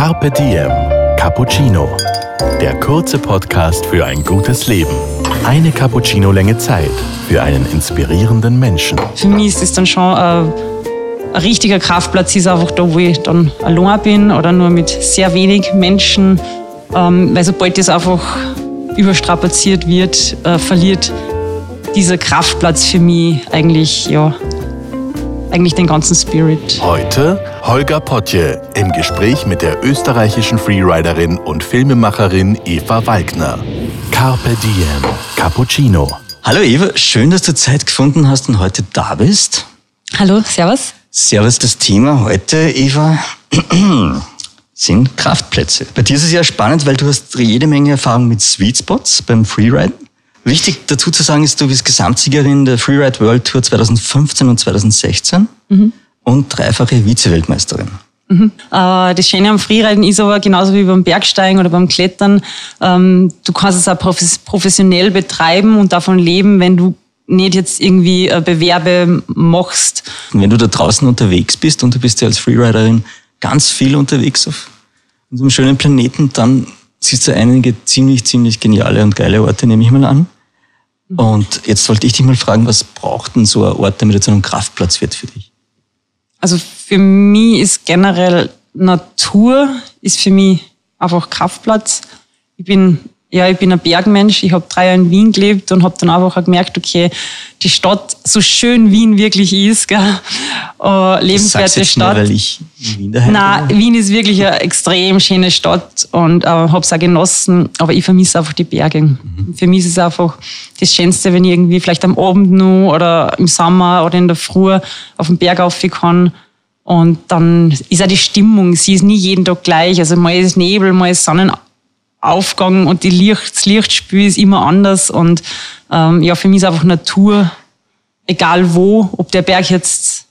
Carpe Diem Cappuccino. Der kurze Podcast für ein gutes Leben. Eine Cappuccino-Länge Zeit für einen inspirierenden Menschen. Für mich ist es dann schon äh, ein richtiger Kraftplatz, ist einfach da, wo ich dann allein bin oder nur mit sehr wenig Menschen. Ähm, weil sobald das einfach überstrapaziert wird, äh, verliert dieser Kraftplatz für mich eigentlich, ja, eigentlich den ganzen Spirit. Heute Holger Potje im Gespräch mit der österreichischen Freeriderin und Filmemacherin Eva Walkner. Carpe Diem Cappuccino. Hallo Eva, schön, dass du Zeit gefunden hast und heute da bist. Hallo, Servus. Servus, das Thema heute, Eva, sind Kraftplätze. Bei dir ist es ja spannend, weil du hast jede Menge Erfahrung mit Sweet Spots beim Freeriden. Wichtig dazu zu sagen ist, du bist Gesamtsiegerin der Freeride World Tour 2015 und 2016 mhm. und dreifache Vize-Weltmeisterin. Mhm. Äh, das Schöne am Freeriden ist aber genauso wie beim Bergsteigen oder beim Klettern, ähm, du kannst es auch professionell betreiben und davon leben, wenn du nicht jetzt irgendwie äh, Bewerbe machst. Wenn du da draußen unterwegs bist und du bist ja als Freeriderin ganz viel unterwegs auf unserem schönen Planeten, dann siehst du einige ziemlich, ziemlich geniale und geile Orte, nehme ich mal an. Und jetzt wollte ich dich mal fragen, was braucht denn so ein Ort, damit er zu einem Kraftplatz wird für dich? Also für mich ist generell Natur, ist für mich einfach Kraftplatz. Ich bin ja, ich bin ein Bergmensch. Ich habe drei Jahre in Wien gelebt und habe dann einfach auch gemerkt, okay, die Stadt, so schön Wien wirklich ist, gell, äh, lebenswerte Stadt. Nur, weil ich in Wien daheim Nein, bin. Wien ist wirklich eine extrem schöne Stadt und äh, habe es auch genossen, aber ich vermisse einfach die Berge. Mhm. Für mich ist es einfach das Schönste, wenn ich irgendwie vielleicht am Abend nur oder im Sommer oder in der Früh auf den Berg rauf kann. Und dann ist auch die Stimmung, sie ist nie jeden Tag gleich. Also mal ist Nebel, mal ist Sonnen Aufgang und die Licht, das Lichtspiel ist immer anders. Und ähm, ja, für mich ist einfach Natur, egal wo, ob der Berg jetzt,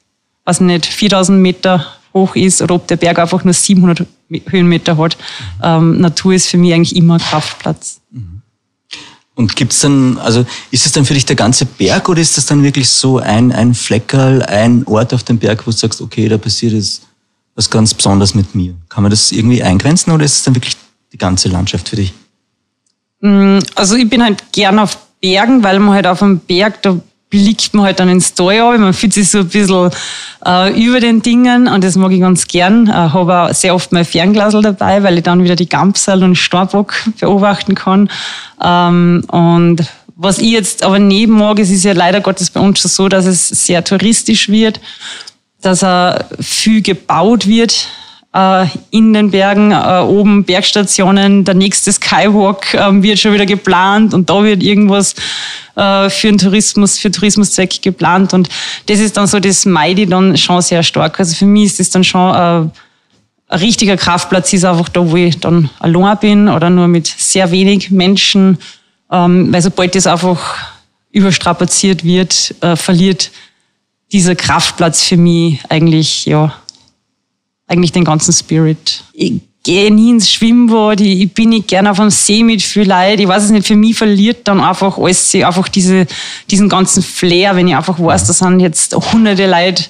was nicht, 4000 Meter hoch ist oder ob der Berg einfach nur 700 Höhenmeter hat. Ähm, Natur ist für mich eigentlich immer Kraftplatz. Und gibt's dann, also ist es dann für dich der ganze Berg oder ist das dann wirklich so ein, ein Fleckerl, ein Ort auf dem Berg, wo du sagst, okay, da passiert jetzt was ganz Besonderes mit mir? Kann man das irgendwie eingrenzen oder ist es dann wirklich die ganze Landschaft für dich? Mm, also ich bin halt gern auf Bergen, weil man halt auf dem Berg, da blickt man halt dann ins Tal man fühlt sich so ein bisschen äh, über den Dingen und das mag ich ganz gern. Äh, habe auch sehr oft mein Fernglasel dabei, weil ich dann wieder die Gampsal und Starbock beobachten kann. Ähm, und was ich jetzt aber neben mag, es ist ja leider Gottes bei uns schon so, dass es sehr touristisch wird, dass er viel gebaut wird äh, in den Bergen, äh, oben Bergstationen, der nächste Skywalk äh, wird schon wieder geplant und da wird irgendwas äh, für den Tourismus, für Tourismuszweck geplant. Und das ist dann so, das meide ich dann schon sehr stark. Also für mich ist das dann schon äh, ein richtiger Kraftplatz ist einfach da, wo ich dann allein bin oder nur mit sehr wenig Menschen, ähm, weil sobald das einfach überstrapaziert wird, äh, verliert dieser Kraftplatz für mich eigentlich, ja, eigentlich den ganzen Spirit. Ich gehe nie ins Schwimmbad, ich bin nicht gerne auf einem See mit viel Leid. Ich weiß es nicht, für mich verliert dann einfach alles, einfach diese, diesen ganzen Flair, wenn ich einfach weiß, da sind jetzt hunderte Leute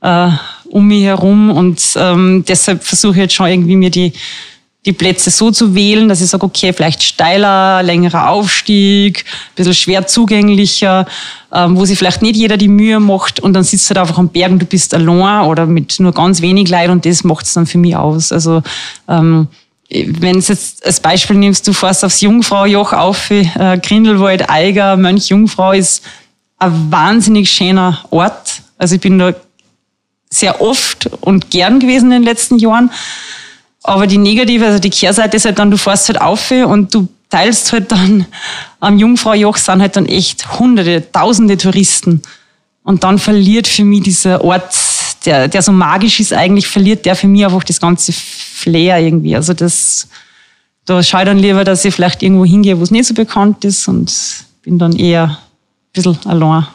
äh, um mich herum und ähm, deshalb versuche ich jetzt schon irgendwie mir die, die Plätze so zu wählen, dass ich sage, okay, vielleicht steiler, längerer Aufstieg, ein bisschen schwer zugänglicher, ähm, wo sich vielleicht nicht jeder die Mühe macht und dann sitzt du halt einfach am Berg und du bist allein oder mit nur ganz wenig Leid und das macht es dann für mich aus. Also ähm, wenn du jetzt als Beispiel nimmst, du fährst aufs Jungfraujoch auf, äh, Grindelwald, Eiger, Mönch, Jungfrau ist ein wahnsinnig schöner Ort. Also ich bin da sehr oft und gern gewesen in den letzten Jahren. Aber die negative, also die Kehrseite ist halt dann, du fährst halt auf und du teilst halt dann am Jungfraujoch sind halt dann echt hunderte, tausende Touristen. Und dann verliert für mich dieser Ort, der, der so magisch ist eigentlich, verliert der für mich einfach das ganze Flair irgendwie. Also das, da schaue ich dann lieber, dass ich vielleicht irgendwo hingehe, wo es nicht so bekannt ist und bin dann eher ein bisschen allein.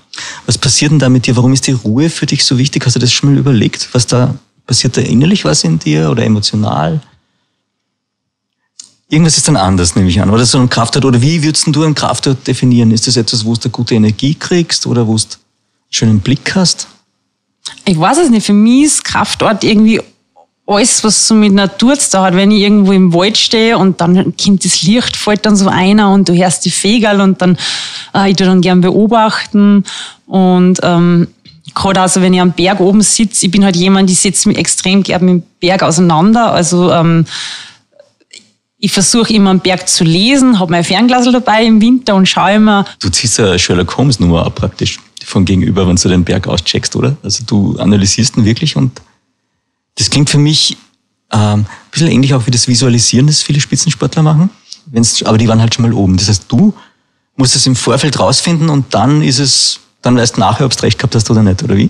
Was passiert denn da mit dir? Warum ist die Ruhe für dich so wichtig? Hast du das schon mal überlegt, was da Passiert da innerlich was in dir oder emotional? Irgendwas ist dann anders, nehme ich an. Oder so ein Kraftort, oder wie würdest du einen Kraftort definieren? Ist das etwas, wo du gute Energie kriegst oder wo du einen schönen Blick hast? Ich weiß es nicht. Für mich ist Kraftort irgendwie alles, was so mit Natur zu tun hat, wenn ich irgendwo im Wald stehe und dann kommt das Licht, fällt dann so einer und du hörst die Vögel und dann, äh, ich tu dann gern beobachten und ähm, gerade also wenn ich am Berg oben sitze, ich bin halt jemand, die setzt mich extrem gern mit dem Berg auseinander, also ähm, ich versuche immer am Berg zu lesen, habe mein Fernglas dabei im Winter und schaue immer. Du ziehst ja Sherlock Holmes Nummer ab praktisch von gegenüber, wenn du den Berg auscheckst, oder? Also du analysierst ihn wirklich und das klingt für mich ähm, ein bisschen ähnlich auch wie das Visualisieren, das viele Spitzensportler machen. Wenn's, aber die waren halt schon mal oben. Das heißt, du musst es im Vorfeld rausfinden und dann ist es, dann weißt du nachher, ob du recht gehabt hast oder nicht, oder wie?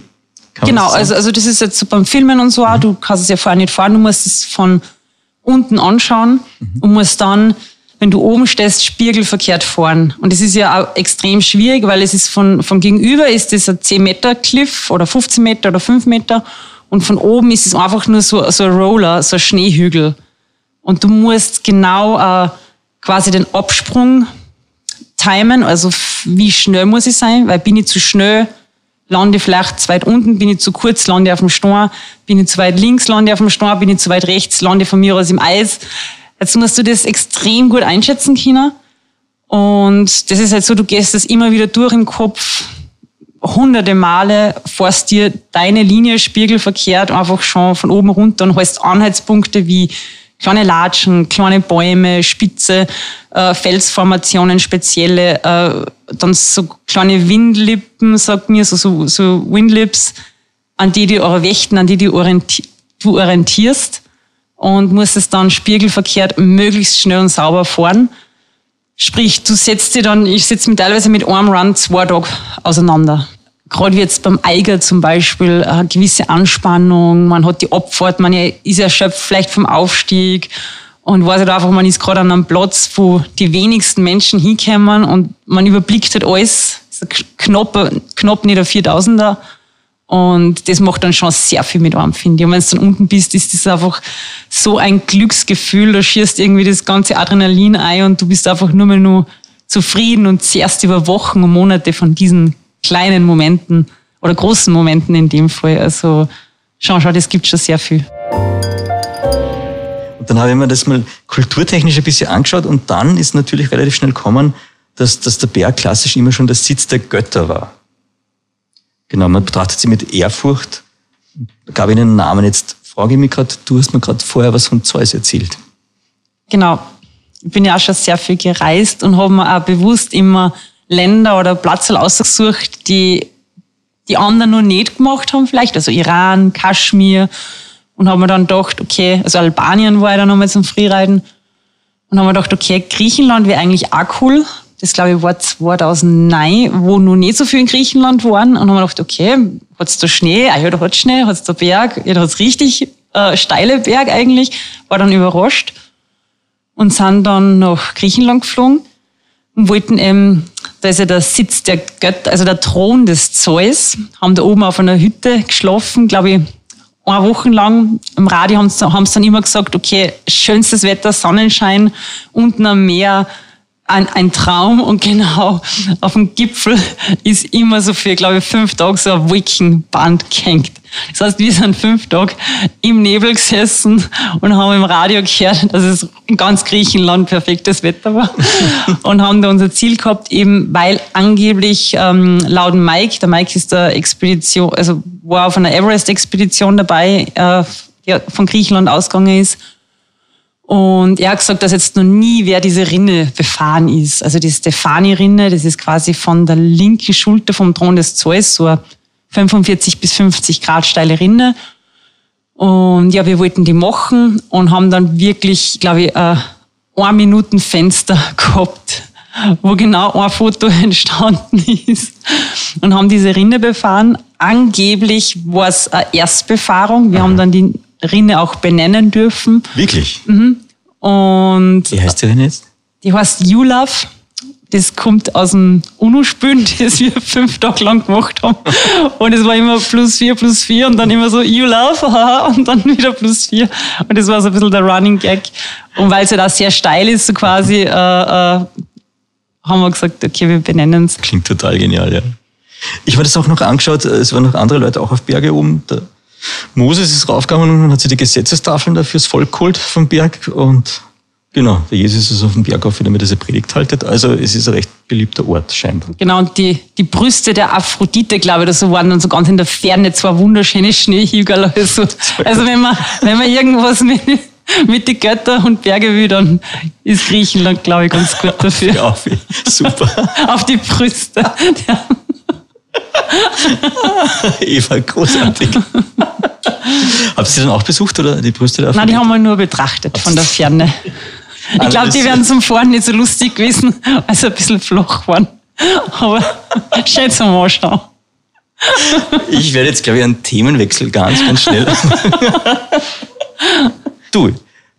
Kann genau, also, also das ist jetzt so beim Filmen und so auch, mhm. du kannst es ja vorher nicht fahren, du musst es von unten anschauen mhm. und musst dann, wenn du oben stehst, spiegelverkehrt fahren. Und das ist ja auch extrem schwierig, weil es ist von, vom Gegenüber ist das ein 10 Meter Cliff oder 15 Meter oder 5 Meter und von oben ist es einfach nur so, so ein Roller, so ein Schneehügel. Und du musst genau äh, quasi den Absprung timen, also wie schnell muss ich sein, weil bin ich zu schnell, lande vielleicht zu weit unten, bin ich zu kurz, lande auf dem Stein, bin ich zu weit links, lande auf dem Stein, bin ich zu weit rechts, lande von mir aus im Eis. Jetzt musst du das extrem gut einschätzen können. Und das ist halt so, du gehst das immer wieder durch im Kopf, hunderte Male fährst dir deine Linie spiegelverkehrt einfach schon von oben runter und hast Anhaltspunkte wie kleine Latschen, kleine Bäume, spitze äh, Felsformationen, spezielle, äh, dann so kleine Windlippen, sagt mir, so, so, so Windlips, an die du eure Wächten, an die du, orienti du orientierst und musst es dann spiegelverkehrt möglichst schnell und sauber fahren. Sprich, du setzt dir dann, ich setze mich teilweise mit einem Run zwei Tage auseinander gerade jetzt beim Eiger zum Beispiel eine gewisse Anspannung, man hat die Abfahrt, man ist erschöpft vielleicht vom Aufstieg und weiß halt einfach, man ist gerade an einem Platz, wo die wenigsten Menschen hinkommen und man überblickt halt alles, knapp, knapp nicht der 4000er und das macht dann schon sehr viel mit einem, finde ich. Und wenn du dann unten bist, ist das einfach so ein Glücksgefühl, da schießt irgendwie das ganze Adrenalin ein und du bist einfach nur mehr nur zufrieden und zehrst über Wochen und Monate von diesen kleinen Momenten oder großen Momenten in dem Fall. Also schau, schau, das gibt schon sehr viel. Und dann habe ich mir das mal kulturtechnisch ein bisschen angeschaut und dann ist natürlich relativ schnell gekommen, dass, dass der Berg klassisch immer schon der Sitz der Götter war. Genau, man betrachtet sie mit Ehrfurcht. Da gab ich einen Namen. Jetzt frage ich mich gerade, du hast mir gerade vorher was von Zeus erzählt. Genau. Ich bin ja auch schon sehr viel gereist und habe mir auch bewusst immer Länder oder Plätze ausgesucht, die die anderen noch nicht gemacht haben vielleicht, also Iran, Kaschmir und haben wir dann gedacht, okay, also Albanien war ich dann nochmal zum Freeriden und haben wir gedacht, okay, Griechenland wäre eigentlich auch cool. Das glaube ich war 2009, wo noch nicht so viel in Griechenland waren und haben wir gedacht, okay, hat's da Schnee? Ah ja, da hat's Schnee, hat's da Berg? Ja, da hat's richtig äh, steile Berg eigentlich. War dann überrascht und sind dann nach Griechenland geflogen und wollten eben da ist ja der Sitz der Götter, also der Thron des Zeus, haben da oben auf einer Hütte geschlafen, glaube ich, eine Woche lang. Im Radio haben sie, haben sie dann immer gesagt, okay, schönstes Wetter, Sonnenschein, unten am Meer, ein, ein Traum und genau auf dem Gipfel ist immer so für, glaube ich, fünf Tage so ein Wolkenband gehängt. Das heißt, wir sind fünf Tage im Nebel gesessen und haben im Radio gehört, dass es in ganz Griechenland perfektes Wetter war und haben da unser Ziel gehabt, eben weil angeblich ähm, laut Mike, der Mike ist der Expedition, also war auf einer Everest-Expedition dabei, äh, die von Griechenland ausgegangen ist und er hat gesagt, dass jetzt noch nie wer diese Rinne befahren ist. Also die Stefani-Rinne, das ist quasi von der linken Schulter vom Thron des Zeus, so eine 45 bis 50 Grad steile Rinne. Und ja, wir wollten die machen und haben dann wirklich, glaube ich, ein Ein-Minuten-Fenster gehabt, wo genau ein Foto entstanden ist. Und haben diese Rinne befahren. Angeblich war es eine Erstbefahrung. Wir haben dann die Rinne auch benennen dürfen. Wirklich? Mhm. Und Wie heißt die Rinne jetzt? Die heißt You Love. Das kommt aus dem UNO-Spülen, das wir fünf Tage lang gemacht haben. Und es war immer plus vier, plus vier und dann immer so You Love, haha, und dann wieder plus vier. Und das war so ein bisschen der Running Gag. Und weil es ja halt da sehr steil ist, so quasi, äh, äh, haben wir gesagt, okay, wir benennen es. Klingt total genial, ja. Ich habe das auch noch angeschaut, es waren noch andere Leute auch auf Berge oben. Der Moses ist raufgegangen und hat sich die Gesetzestafeln da fürs Volk geholt vom Berg und genau, der Jesus ist auf dem Berg auf, damit er seine Predigt haltet. Also es ist ein recht beliebter Ort scheinbar. Genau, und die, die Brüste der Aphrodite, glaube ich, das waren dann so ganz in der Ferne zwei wunderschöne Schneehügel. Also, also wenn man, wenn man irgendwas mit, mit den Göttern und Berge will, dann ist Griechenland, glaube ich, ganz gut dafür. Ja, auf, super. auf die Brüste. Ja. Eva, großartig. Habt ihr sie dann auch besucht oder die Brüste der Nein, die haben wir nur betrachtet von der Ferne. Ich glaube, die wären zum Fahren nicht so lustig gewesen, weil sie ein bisschen flach waren. Aber schön zum Anschauen. Ich werde jetzt, glaube ich, einen Themenwechsel ganz, ganz schnell. du,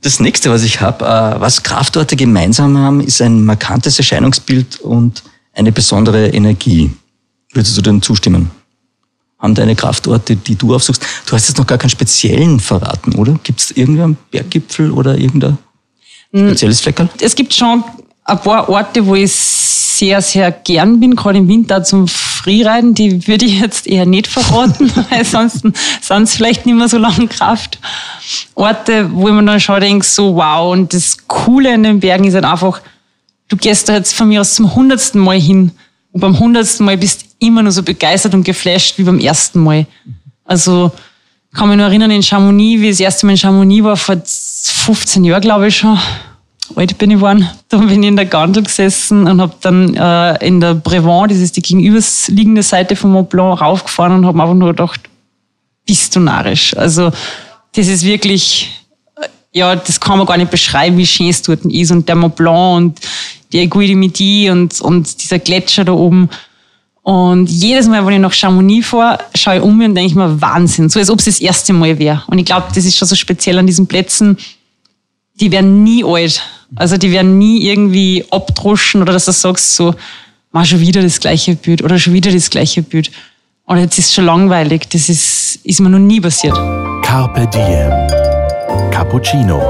das nächste, was ich habe, äh, was Kraftorte gemeinsam haben, ist ein markantes Erscheinungsbild und eine besondere Energie. Würdest du dem zustimmen? Haben deine Kraftorte, die du aufsuchst, du hast jetzt noch gar keinen speziellen verraten, oder? Gibt es irgendeinen Berggipfel oder irgendein hm. spezielles Fleckerl? Es gibt schon ein paar Orte, wo ich sehr, sehr gern bin, gerade im Winter zum Freeriden. Die würde ich jetzt eher nicht verraten, weil sonst sind es vielleicht nicht mehr so lange Kraft. Orte, wo mir dann schon denke, so wow. Und das Coole in den Bergen ist halt einfach, du gehst da jetzt von mir aus zum hundertsten Mal hin und beim hundertsten Mal bist du immer nur so begeistert und geflasht wie beim ersten Mal. Also kann mich nur erinnern in Chamonix, wie ich das erste Mal in Chamonix war, vor 15 Jahren glaube ich schon. Alt bin ich geworden. Da bin ich in der Gondel gesessen und habe dann äh, in der Brevant, das ist die gegenüberliegende Seite vom Mont Blanc, raufgefahren und habe einfach nur gedacht, bist du narrisch. Also das ist wirklich, ja, das kann man gar nicht beschreiben, wie schön es dort ist. Und der Mont Blanc und die Aiguille du Midi und, und dieser Gletscher da oben. Und jedes Mal, wenn ich nach Chamonix fahre, schaue ich um mich und denke ich mir, Wahnsinn, so als ob es das erste Mal wäre. Und ich glaube, das ist schon so speziell an diesen Plätzen, die werden nie alt. Also die werden nie irgendwie abdroschen oder dass du sagst so, mach schon wieder das gleiche Bild oder schon wieder das gleiche Bild. Und jetzt ist es schon langweilig. Das ist, ist mir noch nie passiert. Carpe Diem. Cappuccino.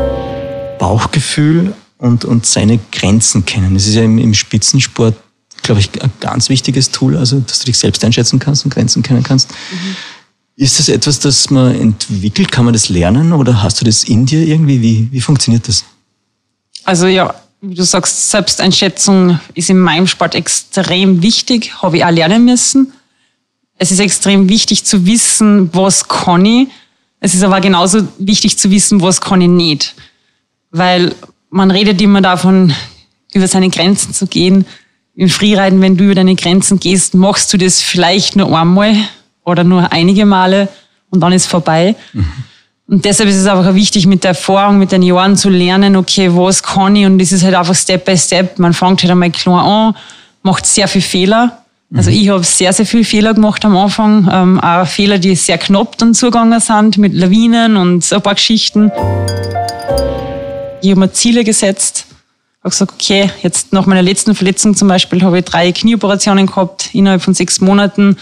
Bauchgefühl und, und seine Grenzen kennen. Das ist ja im, im Spitzensport, glaube ich, ein ganz wichtiges Tool, also dass du dich selbst einschätzen kannst und Grenzen kennen kannst. Mhm. Ist das etwas, das man entwickelt? Kann man das lernen oder hast du das in dir irgendwie? Wie, wie funktioniert das? Also ja, wie du sagst, Selbsteinschätzung ist in meinem Sport extrem wichtig, habe ich auch lernen müssen. Es ist extrem wichtig zu wissen, was kann ich. Es ist aber genauso wichtig zu wissen, was kann ich nicht. Weil man redet immer davon, über seine Grenzen zu gehen. Im Freeriden, wenn du über deine Grenzen gehst, machst du das vielleicht nur einmal oder nur einige Male und dann ist vorbei. Mhm. Und deshalb ist es einfach wichtig, mit der Erfahrung, mit den Jahren zu lernen, okay, was kann ich? Und das ist halt einfach Step by Step. Man fängt halt einmal klein an, macht sehr viel Fehler. Also mhm. ich habe sehr, sehr viel Fehler gemacht am Anfang. Ähm, auch Fehler, die sehr knapp dann zugegangen sind, mit Lawinen und ein paar Geschichten. Ich habe mir Ziele gesetzt. Habe gesagt, okay, jetzt nach meiner letzten Verletzung zum Beispiel habe ich drei Knieoperationen gehabt innerhalb von sechs Monaten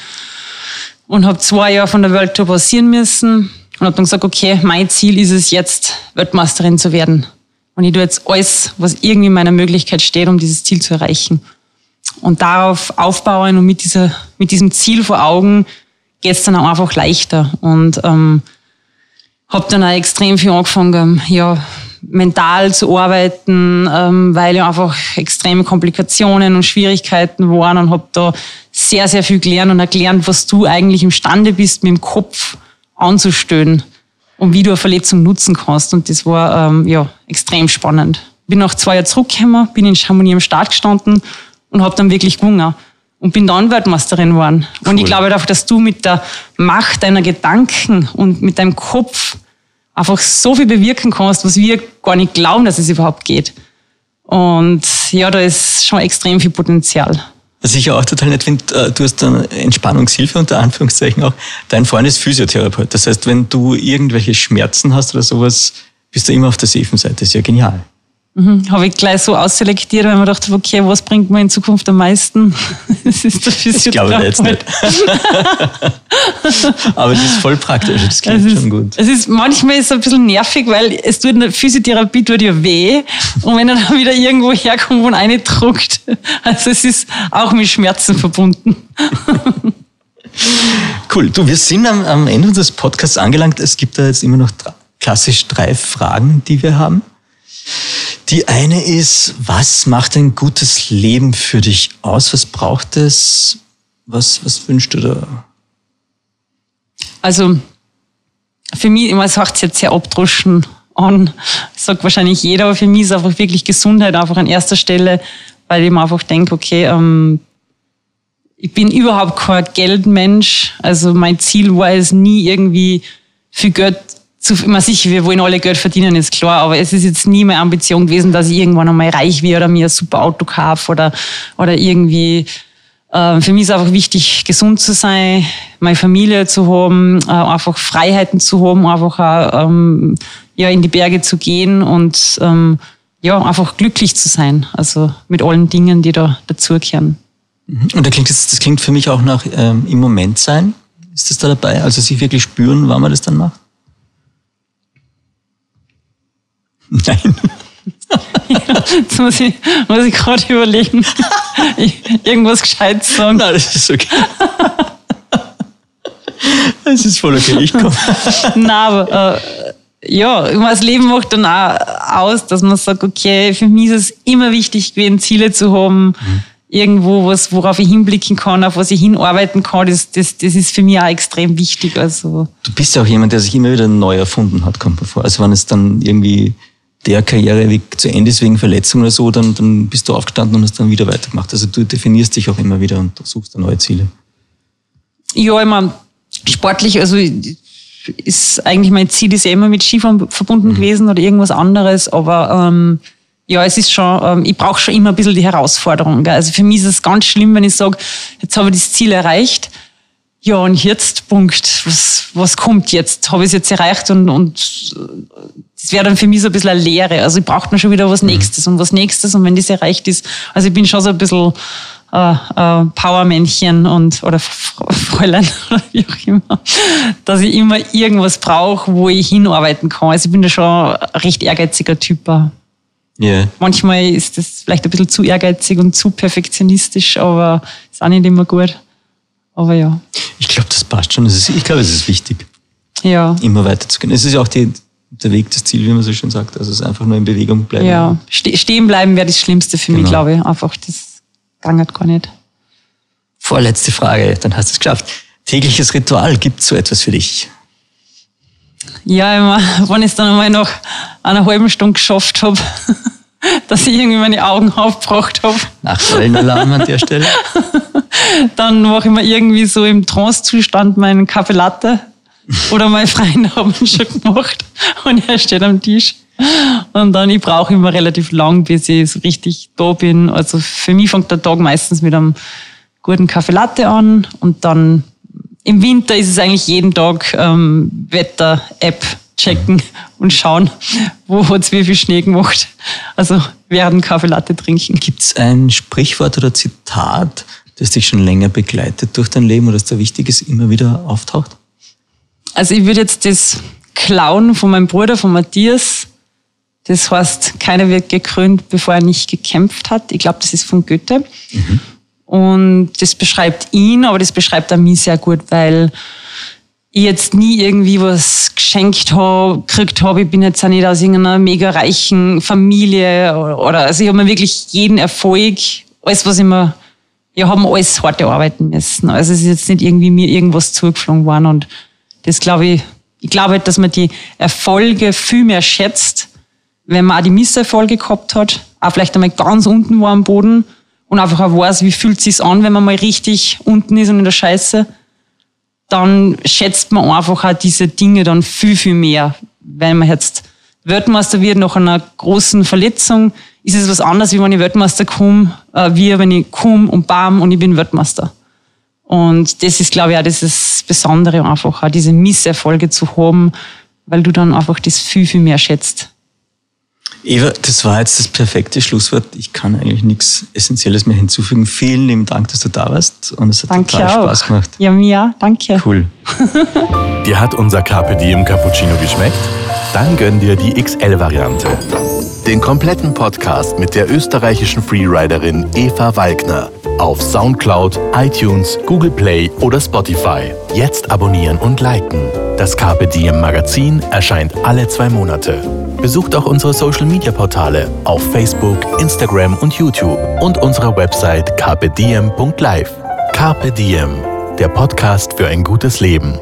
und habe zwei Jahre von der World Tour passieren müssen und habe dann gesagt, okay, mein Ziel ist es jetzt, Weltmeisterin zu werden. Und ich tue jetzt alles, was irgendwie in meiner Möglichkeit steht, um dieses Ziel zu erreichen. Und darauf aufbauen und mit, dieser, mit diesem Ziel vor Augen geht es dann auch einfach leichter. Und ähm, habe dann auch extrem viel angefangen, ja, mental zu arbeiten, ähm, weil ja einfach extreme Komplikationen und Schwierigkeiten waren und habe da sehr, sehr viel gelernt und erklärt, was du eigentlich imstande bist, mit dem Kopf anzustellen und wie du eine Verletzung nutzen kannst. Und das war ähm, ja extrem spannend. Bin nach zwei Jahren zurückgekommen, bin in Chamonix am Start gestanden und habe dann wirklich gewonnen und bin dann Weltmeisterin geworden. Cool. Und ich glaube auch, dass du mit der Macht deiner Gedanken und mit deinem Kopf einfach so viel bewirken kannst, was wir gar nicht glauben, dass es überhaupt geht. Und ja, da ist schon extrem viel Potenzial. Was ich auch total nett finde, äh, du hast dann Entspannungshilfe unter Anführungszeichen auch. Dein Freund ist Physiotherapeut. Das heißt, wenn du irgendwelche Schmerzen hast oder sowas, bist du immer auf der safen Seite. Das ist ja genial. Mhm, habe ich gleich so ausselektiert, weil man dachte, okay, was bringt mir in Zukunft am meisten? Das ist der Physiotherapeut. Ich glaube jetzt nicht. Aber das ist voll praktisch, das klingt ist, schon gut. Es ist, manchmal ist es ein bisschen nervig, weil es tut, eine Physiotherapie tut ja weh. Und wenn er dann wieder irgendwo herkommt und eine druckt, also es ist auch mit Schmerzen verbunden. Cool. Du, wir sind am, am Ende unseres Podcasts angelangt. Es gibt da jetzt immer noch klassisch drei Fragen, die wir haben. Die eine ist, was macht ein gutes Leben für dich aus? Was braucht es? Was, was wünschst du da? Also, für mich, man sagt es jetzt sehr abdroschen an, sagt wahrscheinlich jeder, aber für mich ist einfach wirklich Gesundheit einfach an erster Stelle, weil ich mir einfach denke, okay, ähm, ich bin überhaupt kein Geldmensch. Also mein Ziel war es nie irgendwie viel Geld zu, immer sicher, wir wollen alle Geld verdienen, ist klar, aber es ist jetzt nie meine Ambition gewesen, dass ich irgendwann einmal reich werde oder mir ein super Auto kaufe oder, oder irgendwie, äh, für mich ist einfach wichtig, gesund zu sein, meine Familie zu haben, äh, einfach Freiheiten zu haben, einfach auch, ähm, ja, in die Berge zu gehen und, ähm, ja, einfach glücklich zu sein, also mit allen Dingen, die da dazugehören. Mhm. Und da klingt das, das klingt für mich auch nach ähm, im Moment sein. Ist das da dabei? Also sich wirklich spüren, wann man das dann macht? Nein. jetzt muss ich, muss ich gerade überlegen. Irgendwas Gescheites sagen. Nein, das ist okay. Das ist voll okay, ich komme. Nein, aber äh, ja, das Leben macht dann auch aus, dass man sagt, okay, für mich ist es immer wichtig gewesen, Ziele zu haben. Mhm irgendwo was, worauf ich hinblicken kann, auf was ich hinarbeiten kann, das, das, das ist für mich auch extrem wichtig. Also. Du bist ja auch jemand, der sich immer wieder neu erfunden hat, kommt mir vor. Also wenn es dann irgendwie der Karriereweg zu Ende ist wegen Verletzung oder so, dann, dann bist du aufgestanden und hast dann wieder weitergemacht. Also du definierst dich auch immer wieder und suchst da neue Ziele. Ja, ich meine, sportlich, also ist eigentlich mein Ziel ist ja immer mit Skifahren verbunden mhm. gewesen oder irgendwas anderes, aber ähm, ja, es ist schon, ähm, ich brauche schon immer ein bisschen die Herausforderung. Gell? Also für mich ist es ganz schlimm, wenn ich sage, jetzt habe ich das Ziel erreicht. Ja, und jetzt, Punkt, was, was kommt jetzt? Habe ich es jetzt erreicht und, und das wäre dann für mich so ein bisschen eine Lehre. Also ich brauche dann schon wieder was mhm. Nächstes und was Nächstes und wenn das erreicht ist, also ich bin schon so ein bisschen äh, äh, Powermännchen und oder Fräulein oder wie auch immer, dass ich immer irgendwas brauche, wo ich hinarbeiten kann. Also ich bin da schon ein recht ehrgeiziger Typ. Yeah. Manchmal ist das vielleicht ein bisschen zu ehrgeizig und zu perfektionistisch, aber ist auch nicht immer gut. Aber ja. Ich glaube, das passt schon. Ist, ich glaube, es ist wichtig. Ja. Immer weiterzugehen. Es ist ja auch die, der Weg, das Ziel, wie man so schön sagt. Also es ist einfach nur in Bewegung bleiben. Ja, stehen bleiben wäre das Schlimmste für genau. mich, glaube ich. Einfach, das gangert gar nicht. Vorletzte Frage, dann hast du es geschafft. Tägliches Ritual, gibt es so etwas für dich? Ja, immer, wenn ich es dann einmal nach einer halben Stunde geschafft habe, dass ich irgendwie meine Augen aufgebracht habe. Nachwellenalarm an der Stelle. dann mache ich mir irgendwie so im Trance-Zustand meinen Kaffee Latte. Oder meine Freunde haben schon gemacht und er steht am Tisch. Und dann, ich brauche immer relativ lang, bis ich so richtig da bin. Also für mich fängt der Tag meistens mit einem guten Kaffee Latte an und dann im Winter ist es eigentlich jeden Tag ähm, Wetter-App checken und schauen, wo hat es wie viel Schnee gemacht. Also während Kaffee Latte trinken. Gibt es ein Sprichwort oder Zitat, das dich schon länger begleitet durch dein Leben oder das da wichtig ist, immer wieder auftaucht? Also ich würde jetzt das klauen von meinem Bruder, von Matthias. Das heißt, keiner wird gekrönt, bevor er nicht gekämpft hat. Ich glaube, das ist von Goethe. Mhm. Und das beschreibt ihn, aber das beschreibt auch mich sehr gut, weil ich jetzt nie irgendwie was geschenkt habe, gekriegt habe. Ich bin jetzt auch nicht aus irgendeiner mega reichen Familie oder, also ich habe mir wirklich jeden Erfolg, alles was ich mir, ja, haben alles harte arbeiten müssen. Also es ist jetzt nicht irgendwie mir irgendwas zugeflogen worden und das glaube ich, ich glaube halt, dass man die Erfolge viel mehr schätzt, wenn man auch die Misserfolge gehabt hat, auch vielleicht einmal ganz unten war am Boden und einfach auch weiß, wie fühlt sich's an, wenn man mal richtig unten ist und in der Scheiße, dann schätzt man einfach auch diese Dinge dann viel, viel mehr. Wenn man jetzt Weltmeister wird nach einer großen Verletzung, ist es was anderes, wie wenn ich Weltmeister komme, äh, wie wenn ich komme und bam und ich bin Weltmeister. Und das ist, glaube ich, auch das Besondere, einfach auch diese Misserfolge zu haben, weil du dann einfach das viel, viel mehr schätzt. Eva, das war jetzt das perfekte Schlusswort. Ich kann eigentlich nichts Essentielles mehr hinzufügen. Vielen lieben Dank, dass du da warst und es hat danke total auch. Spaß gemacht. Ja, mir, danke. Cool. dir hat unser Carpe Diem Cappuccino geschmeckt? Dann gönn dir die XL-Variante. Den kompletten Podcast mit der österreichischen Freeriderin Eva Walkner auf Soundcloud, iTunes, Google Play oder Spotify. Jetzt abonnieren und liken. Das Carpe Diem Magazin erscheint alle zwei Monate. Besucht auch unsere Social Media Portale auf Facebook, Instagram und YouTube und unsere Website carpediem.live. Carpe Diem, der Podcast für ein gutes Leben.